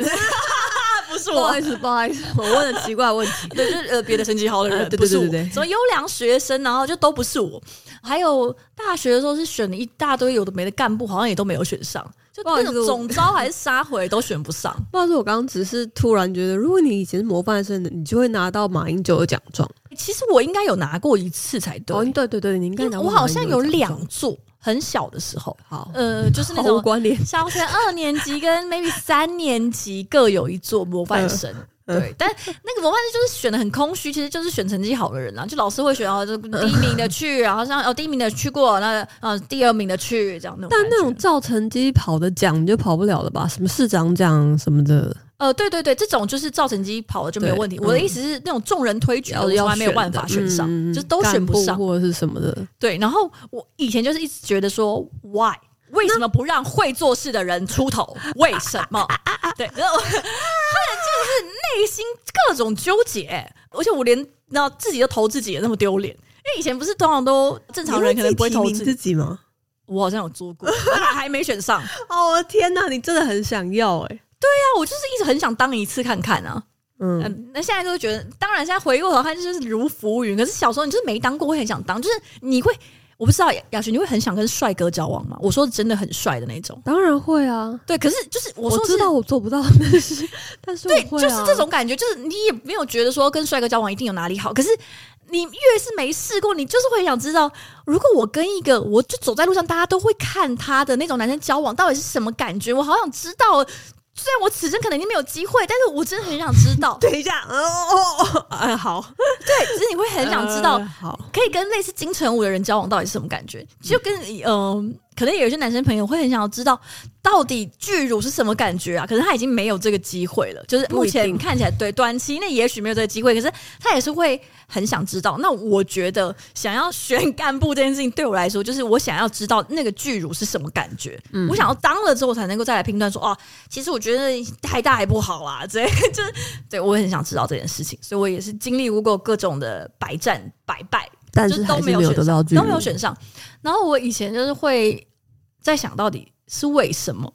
不好意思，不好意思，我问了奇怪问题。对，就是呃，别的成绩好的人，对对对什么优良学生，然后就都不是我。还有大学的时候是选了一大堆有的没的干部，好像也都没有选上。就那种总招还是杀回都选不上。不好意思，我刚刚只是突然觉得，如果你以前是模范生的，你就会拿到马英九的奖状。其实我应该有拿过一次才对。哦，对对对，你应该拿过。我好像有两座，很小的时候。好，呃，就是那种关联。小学二年级跟 maybe 三年级各有一座模范生。呃对，但那个模范生就是选的很空虚，其实就是选成绩好的人啊，就老师会选哦，就第一名的去，然后像哦第一名的去过，那呃第二名的去这样那种。但那种照成绩跑的奖你就跑不了了吧？什么市长奖什么的？呃，对对对，这种就是造成绩跑了就没有问题。我的意思是那种众人推举的，从来没有办法选上，就都选不上或者是什么的。对，然后我以前就是一直觉得说，why？为什么不让会做事的人出头？为什么？对，然后 他们就是内心各种纠结，而且我连那自己都投自己也那么丢脸。因为以前不是通常都正常人可能不会投自己吗？我好像有做过，还没选上。哦，天哪，你真的很想要哎、欸？对呀、啊，我就是一直很想当一次看看啊。嗯，那现在就觉得，当然现在回过头看就是如浮云。可是小时候你就是没当过，会很想当，就是你会。我不知道雅璇，你会很想跟帅哥交往吗？我说真的很帅的那种，当然会啊。对，可是就是我说我知道我做不到，但是但是、啊、对，就是这种感觉，就是你也没有觉得说跟帅哥交往一定有哪里好，可是你越是没试过，你就是会想知道，如果我跟一个我就走在路上大家都会看他的那种男生交往，到底是什么感觉？我好想知道。虽然我此生可能已经没有机会，但是我真的很想知道。等一下，哦哦，哎，好，对，其实你会很想知道，呃、好，可以跟类似金城武的人交往到底是什么感觉？就跟嗯。呃可能有些男生朋友会很想要知道，到底巨乳是什么感觉啊？可是他已经没有这个机会了，就是目前看起来，对，短期内也许没有这个机会，可是他也是会很想知道。那我觉得，想要选干部这件事情对我来说，就是我想要知道那个巨乳是什么感觉。嗯，我想要当了之后才能够再来评断说，哦，其实我觉得太大还不好啊，这就是对我很想知道这件事情，所以我也是经历过各种的百战百败。但是都没有选上，都没有选上。然后我以前就是会在想到底是为什么。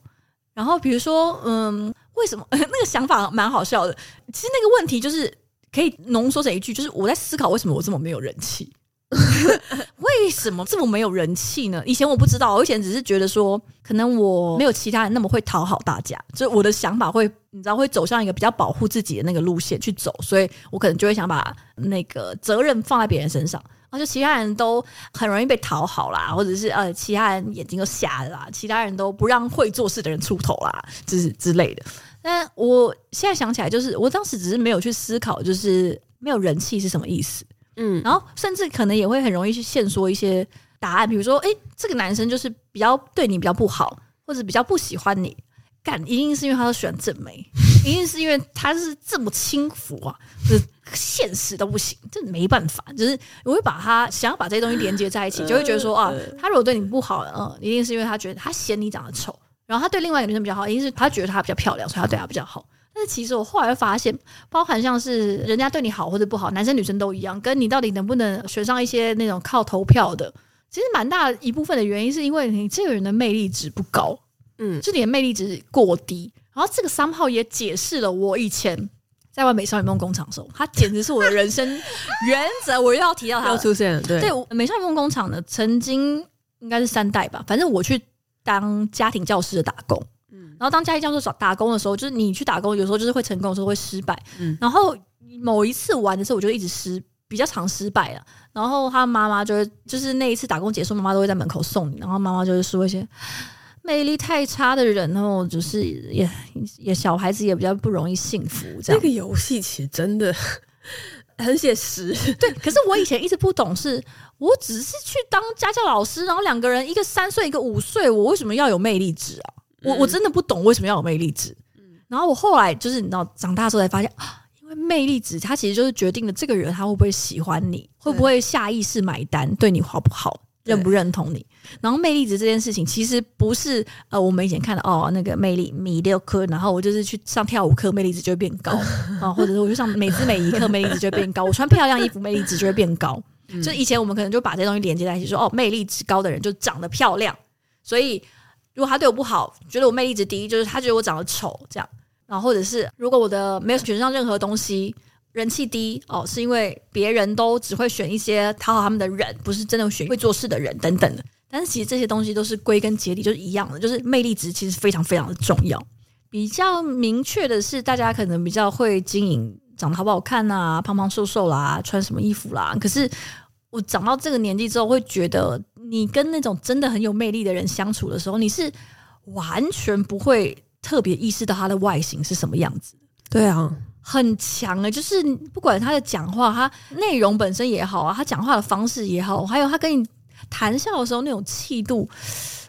然后比如说，嗯，为什么 那个想法蛮好笑的？其实那个问题就是可以浓缩成一句，就是我在思考为什么我这么没有人气？为什么这么没有人气呢？以前我不知道，我以前只是觉得说，可能我没有其他人那么会讨好大家，就我的想法会，你知道，会走向一个比较保护自己的那个路线去走，所以我可能就会想把那个责任放在别人身上。而且其他人都很容易被讨好啦，或者是呃，其他人眼睛都瞎了啦，其他人都不让会做事的人出头啦，就是之类的。但我现在想起来，就是我当时只是没有去思考，就是没有人气是什么意思。嗯，然后甚至可能也会很容易去现说一些答案，比如说，哎，这个男生就是比较对你比较不好，或者比较不喜欢你。干，一定是因为他都喜欢正妹，一定是因为他是这么轻浮啊，就是现实都不行，这没办法。就是我会把他想要把这些东西连接在一起，就会觉得说啊，他如果对你不好，嗯，一定是因为他觉得他嫌你长得丑，然后他对另外一个女生比较好，一定是他觉得她比较漂亮，所以他对她比较好。但是其实我后来会发现，包含像是人家对你好或者不好，男生女生都一样，跟你到底能不能选上一些那种靠投票的，其实蛮大一部分的原因是因为你这个人的魅力值不高。嗯，就你的魅力值过低，然后这个三号也解释了我以前在玩美少女梦工厂的时候，它简直是我的人生 原则。我又要提到它又出现了，对，对，美少女梦工厂呢，曾经应该是三代吧，反正我去当家庭教师的打工，嗯，然后当家庭教师打工的时候，就是你去打工，有时候就是会成功，有时候会失败，嗯，然后某一次玩的时候，我就一直失，比较常失败了，然后他妈妈就会，就是那一次打工结束，妈妈都会在门口送你，然后妈妈就是说一些。魅力太差的人然后，就是也也小孩子也比较不容易幸福。这样，这个游戏其实真的 很写实。对，可是我以前一直不懂事，是我只是去当家教老师，然后两个人一个三岁一个五岁，我为什么要有魅力值啊？我我真的不懂为什么要有魅力值。然后我后来就是你知道长大之后才发现啊，因为魅力值它其实就是决定了这个人他会不会喜欢你，会不会下意识买单，对你好不好。认不认同你？然后魅力值这件事情，其实不是呃，我们以前看的哦，那个魅力米六颗，然后我就是去上跳舞课，魅力值就会变高啊，或者是我去上美姿美仪课，魅力值就会变高。我穿漂亮衣服，魅力值就会变高。就以前我们可能就把这些东西连接在一起，说哦，魅力值高的人就长得漂亮，所以如果他对我不好，觉得我魅力值低，就是他觉得我长得丑这样。然后或者是如果我的没有选上任何东西。人气低哦，是因为别人都只会选一些讨好他们的人，不是真的选会做事的人等等的。但是其实这些东西都是归根结底就是一样的，就是魅力值其实非常非常的重要。比较明确的是，大家可能比较会经营长得好不好看啊，胖胖瘦瘦啦，穿什么衣服啦。可是我长到这个年纪之后，会觉得你跟那种真的很有魅力的人相处的时候，你是完全不会特别意识到他的外形是什么样子。对啊，很强的，就是不管他的讲话，他内容本身也好啊，他讲话的方式也好，还有他跟你谈笑的时候那种气度，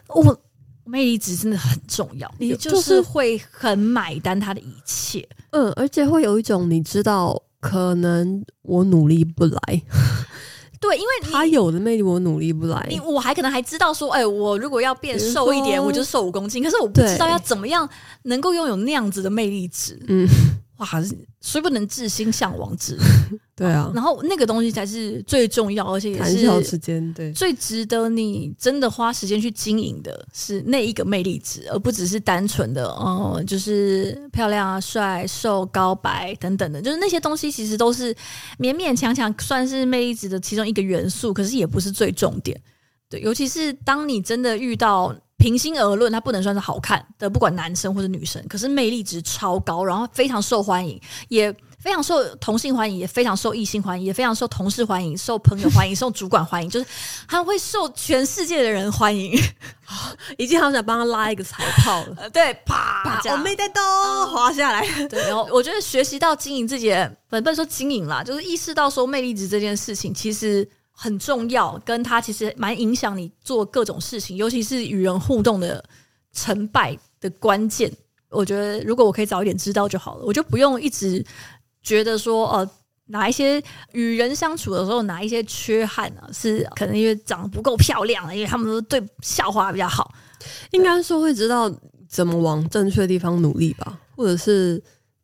我。魅力值真的很重要，你就是会很买单他的一切，嗯，而且会有一种你知道，可能我努力不来，对，因为他有的魅力我努力不来，你我还可能还知道说，哎、欸，我如果要变瘦一点，我就瘦五公斤，可是我不知道要怎么样能够拥有那样子的魅力值，嗯。哇，虽不能至，心向往之。对啊，然后那个东西才是最重要，而且也是谈间，对，最值得你真的花时间去经营的是那一个魅力值，而不只是单纯的哦，就是漂亮啊、帅、瘦、高、白等等的，就是那些东西其实都是勉勉强强算是魅力值的其中一个元素，可是也不是最重点。对，尤其是当你真的遇到。平心而论，他不能算是好看的，不管男生或者女生，可是魅力值超高，然后非常受欢迎，也非常受同性欢迎，也非常受异性欢迎，也非常受同事欢迎，受朋友欢迎，受主管欢迎，就是他会受全世界的人欢迎。已经好想帮他拉一个彩炮了，对，啪，啪我没带动，滑下来。对，然后我觉得学习到经营自己的，不能说经营啦，就是意识到说魅力值这件事情，其实。很重要，跟他其实蛮影响你做各种事情，尤其是与人互动的成败的关键。我觉得如果我可以早一点知道就好了，我就不用一直觉得说，呃，哪一些与人相处的时候哪一些缺憾呢、啊？是可能因为长得不够漂亮，因为他们都对校花比较好。应该说会知道怎么往正确的地方努力吧，或者是。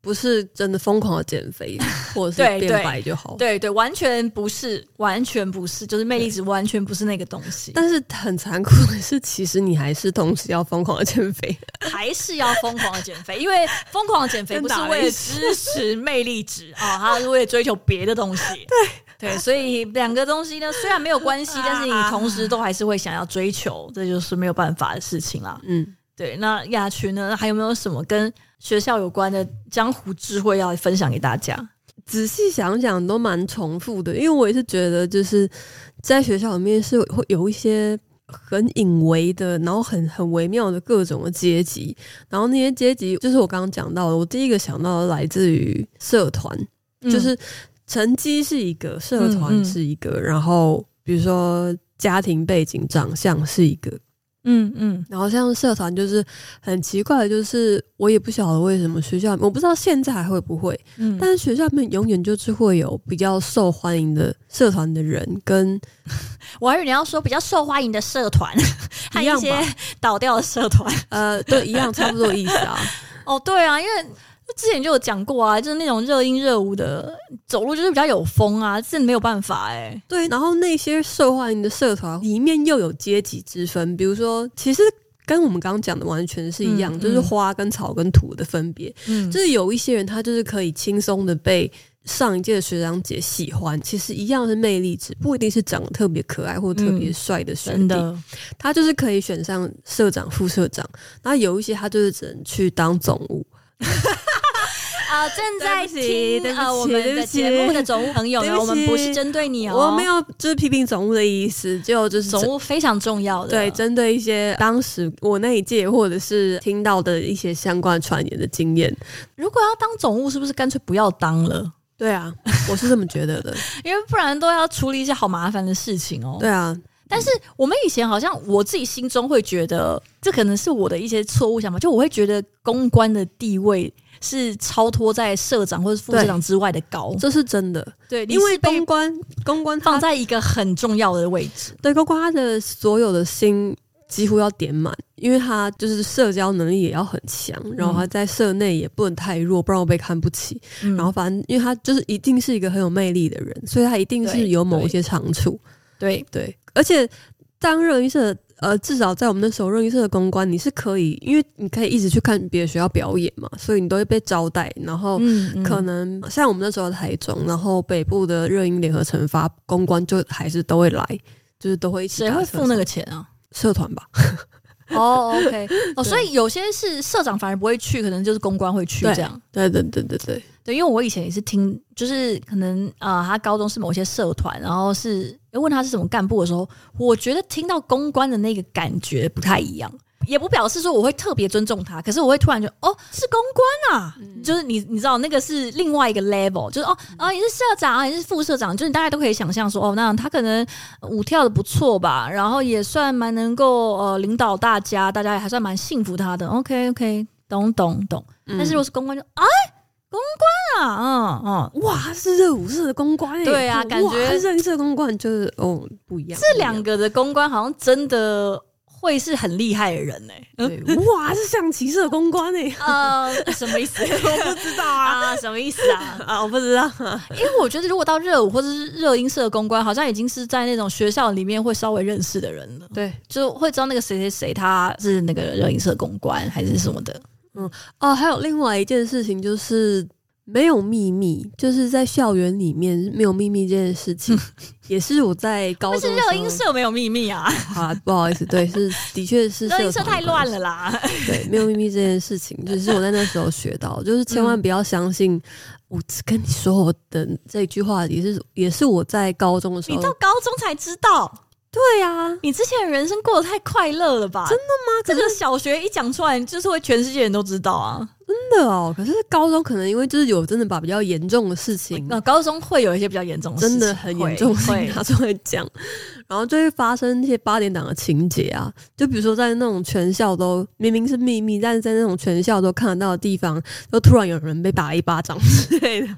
不是真的疯狂的减肥，或者是变白就好。对对，对，完全不是，完全不是，就是魅力值完全不是那个东西。但是很残酷的是，其实你还是同时要疯狂的减肥，还是要疯狂的减肥，因为疯狂的减肥不是为了支持魅力值啊，它是为了追求别的东西。对对，所以两个东西呢，虽然没有关系，但是你同时都还是会想要追求，这就是没有办法的事情啦。嗯，对。那雅群呢，还有没有什么跟？学校有关的江湖智慧要分享给大家。仔细想想，都蛮重复的。因为我也是觉得，就是在学校里面是会有一些很隐微的，然后很很微妙的各种的阶级。然后那些阶级，就是我刚刚讲到的。我第一个想到的来自于社团，嗯、就是成绩是一个，社团是一个，嗯嗯然后比如说家庭背景、长相是一个。嗯嗯，然后像社团就是很奇怪的，就是我也不晓得为什么学校，我不知道现在还会不会，嗯，但是学校里面永远就是会有比较受欢迎的社团的人，跟 我还以为你要说比较受欢迎的社团，还有一些倒掉的社团，呃，对，一样差不多意思啊。哦，对啊，因为。之前就有讲过啊，就是那种热音热舞的走路就是比较有风啊，这没有办法哎、欸。对，然后那些受欢迎的社团里面又有阶级之分，比如说，其实跟我们刚刚讲的完全是一样，嗯、就是花跟草跟土的分别。嗯，就是有一些人他就是可以轻松的被上一届的学长姐喜欢，其实一样是魅力值，不一定是长得特别可爱或特别帅的学弟，他就是可以选上社长、副社长。那有一些他就是只能去当总务。啊、呃，正在听啊、呃，我们的节目的总务朋友呢，我们不是针对你哦，我没有就是批评总务的意思，就就是总务非常重要的，对，针对一些当时我那一届或者是听到的一些相关传言的经验，如果要当总务，是不是干脆不要当了？对啊，我是这么觉得的，因为不然都要处理一些好麻烦的事情哦。对啊，但是我们以前好像我自己心中会觉得，这可能是我的一些错误想法，就我会觉得公关的地位。是超脱在社长或者副社长之外的高，这是真的。对，因为公关公关放在一个很重要的位置，对，公关他的所有的心几乎要点满，因为他就是社交能力也要很强，然后他在社内也不能太弱，不然我被看不起。嗯、然后反正，因为他就是一定是一个很有魅力的人，所以他一定是有某一些长处。对对，对，而且当热音社。呃，至少在我们那时候热音社的公关，你是可以，因为你可以一直去看别的学校表演嘛，所以你都会被招待。然后可能像我们那时候台中，然后北部的热音联合成发公关就还是都会来，就是都会一起。谁会付那个钱啊？社团吧。哦，OK，哦，所以有些是社长反而不会去，可能就是公关会去这样。对对对对对对，因为我以前也是听，就是可能啊、呃，他高中是某些社团，然后是问他是什么干部的时候，我觉得听到公关的那个感觉不太一样。也不表示说我会特别尊重他，可是我会突然就哦，是公关啊，嗯、就是你你知道那个是另外一个 level，就是哦啊，你是社长啊，你是副社长，就是你大家都可以想象说哦，那他可能舞跳的不错吧，然后也算蛮能够呃领导大家，大家也还算蛮信服他的。OK OK，懂懂懂。但是如果是公关就哎，公关啊，嗯嗯，哇，是热舞社的公关哎，对啊，感觉热舞社公关就是哦不一样，这两个的公关好像真的。会是很厉害的人呢、欸？哇，是象棋社公关哎、欸！啊、呃，什么意思？我不知道啊，什么意思啊？啊，我不知道。因为我觉得，如果到热舞或者是热音社公关，好像已经是在那种学校里面会稍微认识的人了。对，就会知道那个谁谁谁他是那个热音社公关还是什么的。嗯，哦，还有另外一件事情就是。没有秘密，就是在校园里面没有秘密这件事情，也是我在高中。是热音社没有秘密啊！啊，不好意思，对，是的确是 热音社太乱了啦。对，没有秘密这件事情，就是我在那时候学到，就是千万不要相信我跟你说我的这句话，也是也是我在高中的时候，你到高中才知道。对呀、啊，你之前的人生过得太快乐了吧？真的吗？这个小学一讲出来，就是会全世界人都知道啊！真的哦。可是高中可能因为就是有真的把比较严重的事情，那高中会有一些比较严重的事情，真的很严重的事情拿出来讲，然后就会发生一些八点档的情节啊。就比如说在那种全校都明明是秘密，但是在那种全校都看得到的地方，就突然有人被打一巴掌之类的。啊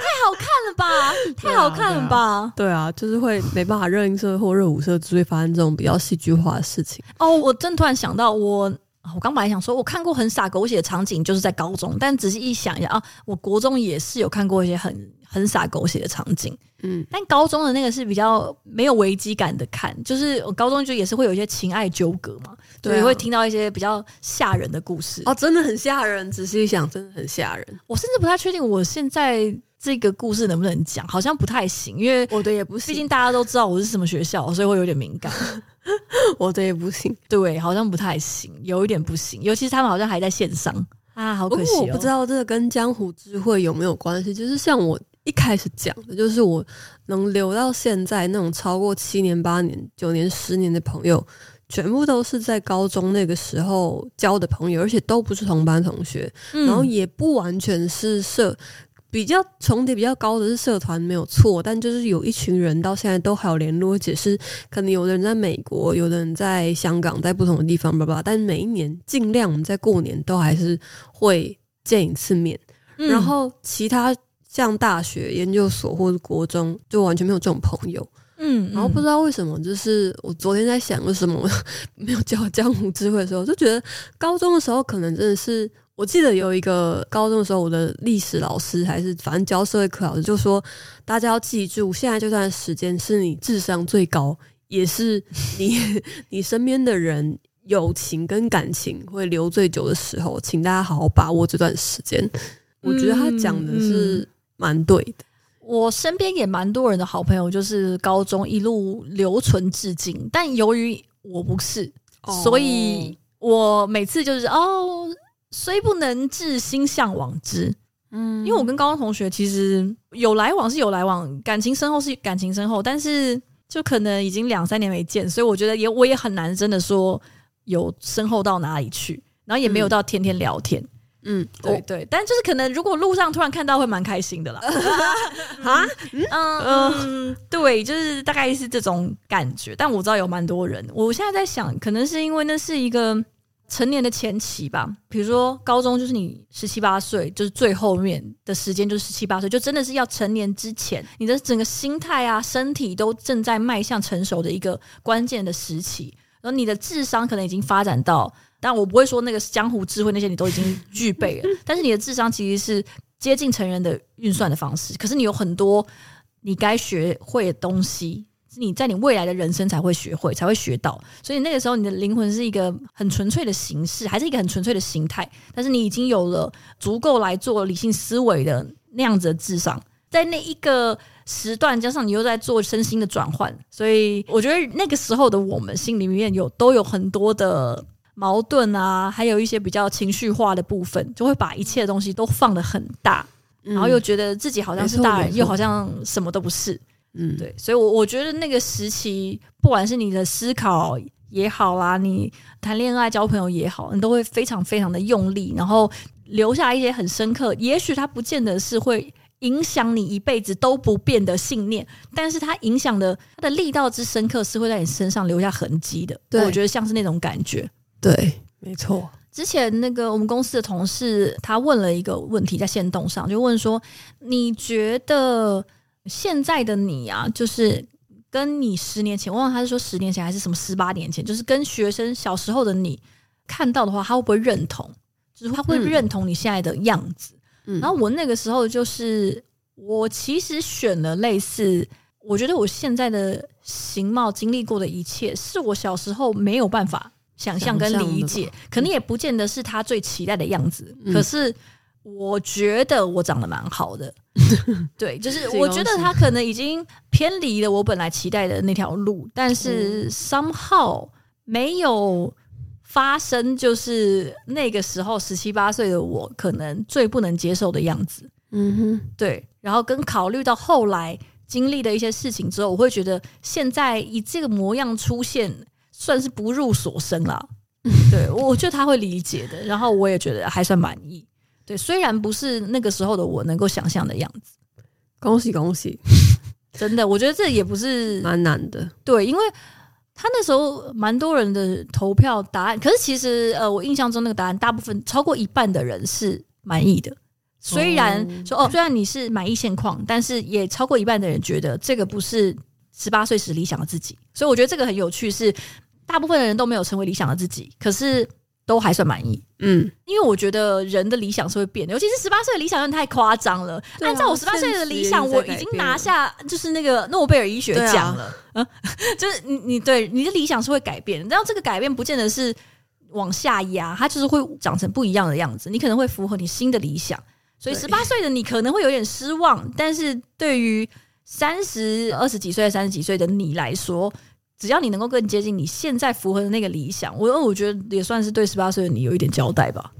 太好看了吧！太好看了吧！对啊，对啊，对啊，就是会没办法热映社或热舞社只会发生这种比较戏剧化的事情。哦，我真突然想到我，我我刚本来想说，我看过很傻狗血的场景，就是在高中，但仔细一想一下啊，我国中也是有看过一些很很傻狗血的场景。嗯，但高中的那个是比较没有危机感的看，就是我高中就也是会有一些情爱纠葛嘛，对，啊，会听到一些比较吓人的故事。哦，真的很吓人，仔细一想，真的很吓人。我甚至不太确定我现在。这个故事能不能讲？好像不太行，因为我的也不是。毕竟大家都知道我是什么学校，所以会有点敏感。我的也不行，对，好像不太行，有一点不行。尤其是他们好像还在线上啊，好可惜哦。我不知道这个跟江湖智慧有没有关系？就是像我一开始讲的，就是我能留到现在那种超过七年、八年、九年、十年的朋友，全部都是在高中那个时候交的朋友，而且都不是同班同学，嗯、然后也不完全是社。比较重叠比较高的是社团没有错，但就是有一群人到现在都还有联络，而且是可能有的人在美国，有的人在香港，在不同的地方，吧吧。但每一年尽量我们在过年都还是会见一次面。嗯、然后其他像大学、研究所或者国中，就完全没有这种朋友。嗯，然后不知道为什么，就是我昨天在想为什么没有教江湖智慧的时候，就觉得高中的时候可能真的是。我记得有一个高中的时候，我的历史老师还是反正教社会课老师就说，大家要记住，现在这段时间是你智商最高，也是你 你身边的人友情跟感情会留最久的时候，请大家好好把握这段时间。我觉得他讲的是蛮对的。我身边也蛮多人的好朋友，就是高中一路留存至今，但由于我不是，所以我每次就是哦。虽不能至，心向往之。嗯，因为我跟高中同学其实有来往是有来往，感情深厚是感情深厚，但是就可能已经两三年没见，所以我觉得也我也很难真的说有深厚到哪里去，然后也没有到天天聊天。嗯，对对，但 就是可能如果路上突然看到会蛮开心的啦。啊，嗯嗯，对，就是大概是这种感觉。但我知道有蛮多人，我现在在想，可能是因为那是一个。成年的前期吧，比如说高中就是你十七八岁，就是最后面的时间就是十七八岁，就真的是要成年之前，你的整个心态啊、身体都正在迈向成熟的一个关键的时期，然后你的智商可能已经发展到，但我不会说那个江湖智慧那些你都已经具备了，但是你的智商其实是接近成人的运算的方式，可是你有很多你该学会的东西。是你在你未来的人生才会学会，才会学到。所以那个时候，你的灵魂是一个很纯粹的形式，还是一个很纯粹的形态。但是你已经有了足够来做理性思维的那样子的智商，在那一个时段，加上你又在做身心的转换，所以我觉得那个时候的我们心里面有都有很多的矛盾啊，还有一些比较情绪化的部分，就会把一切的东西都放得很大，嗯、然后又觉得自己好像是大人，又好像什么都不是。嗯，对，所以，我我觉得那个时期，不管是你的思考也好啦，你谈恋爱、交朋友也好，你都会非常非常的用力，然后留下一些很深刻。也许它不见得是会影响你一辈子都不变的信念，但是它影响的它的力道之深刻，是会在你身上留下痕迹的。对，我觉得像是那种感觉。对，没错。之前那个我们公司的同事，他问了一个问题在线动上，就问说：“你觉得？”现在的你啊，就是跟你十年前，我忘了他是说十年前还是什么十八年前，就是跟学生小时候的你看到的话，他会不会认同？就是他会认同你现在的样子。嗯、然后我那个时候就是，我其实选了类似，我觉得我现在的形貌经历过的一切，是我小时候没有办法想象跟理解，可能也不见得是他最期待的样子。嗯、可是我觉得我长得蛮好的。对，就是我觉得他可能已经偏离了我本来期待的那条路，但是 somehow 没有发生，就是那个时候十七八岁的我可能最不能接受的样子。嗯哼，对。然后跟考虑到后来经历的一些事情之后，我会觉得现在以这个模样出现，算是不入所生了。对，我觉得他会理解的，然后我也觉得还算满意。对，虽然不是那个时候的我能够想象的样子，恭喜恭喜！真的，我觉得这也不是 蛮难的。对，因为他那时候蛮多人的投票答案，可是其实呃，我印象中那个答案，大部分超过一半的人是满意的。虽然说哦，虽然你是满意现况，但是也超过一半的人觉得这个不是十八岁时理想的自己。所以我觉得这个很有趣，是大部分的人都没有成为理想的自己，可是。都还算满意，嗯，因为我觉得人的理想是会变的，尤其是十八岁的理想有点太夸张了。啊、按照我十八岁的理想，我已经拿下就是那个诺贝尔医学奖了，嗯、啊，就是你你对你的理想是会改变，然后这个改变不见得是往下压，它就是会长成不一样的样子，你可能会符合你新的理想。所以十八岁的你可能会有点失望，但是对于三十二十几岁、三十几岁的你来说。只要你能够更接近你现在符合的那个理想，我我觉得也算是对十八岁的你有一点交代吧。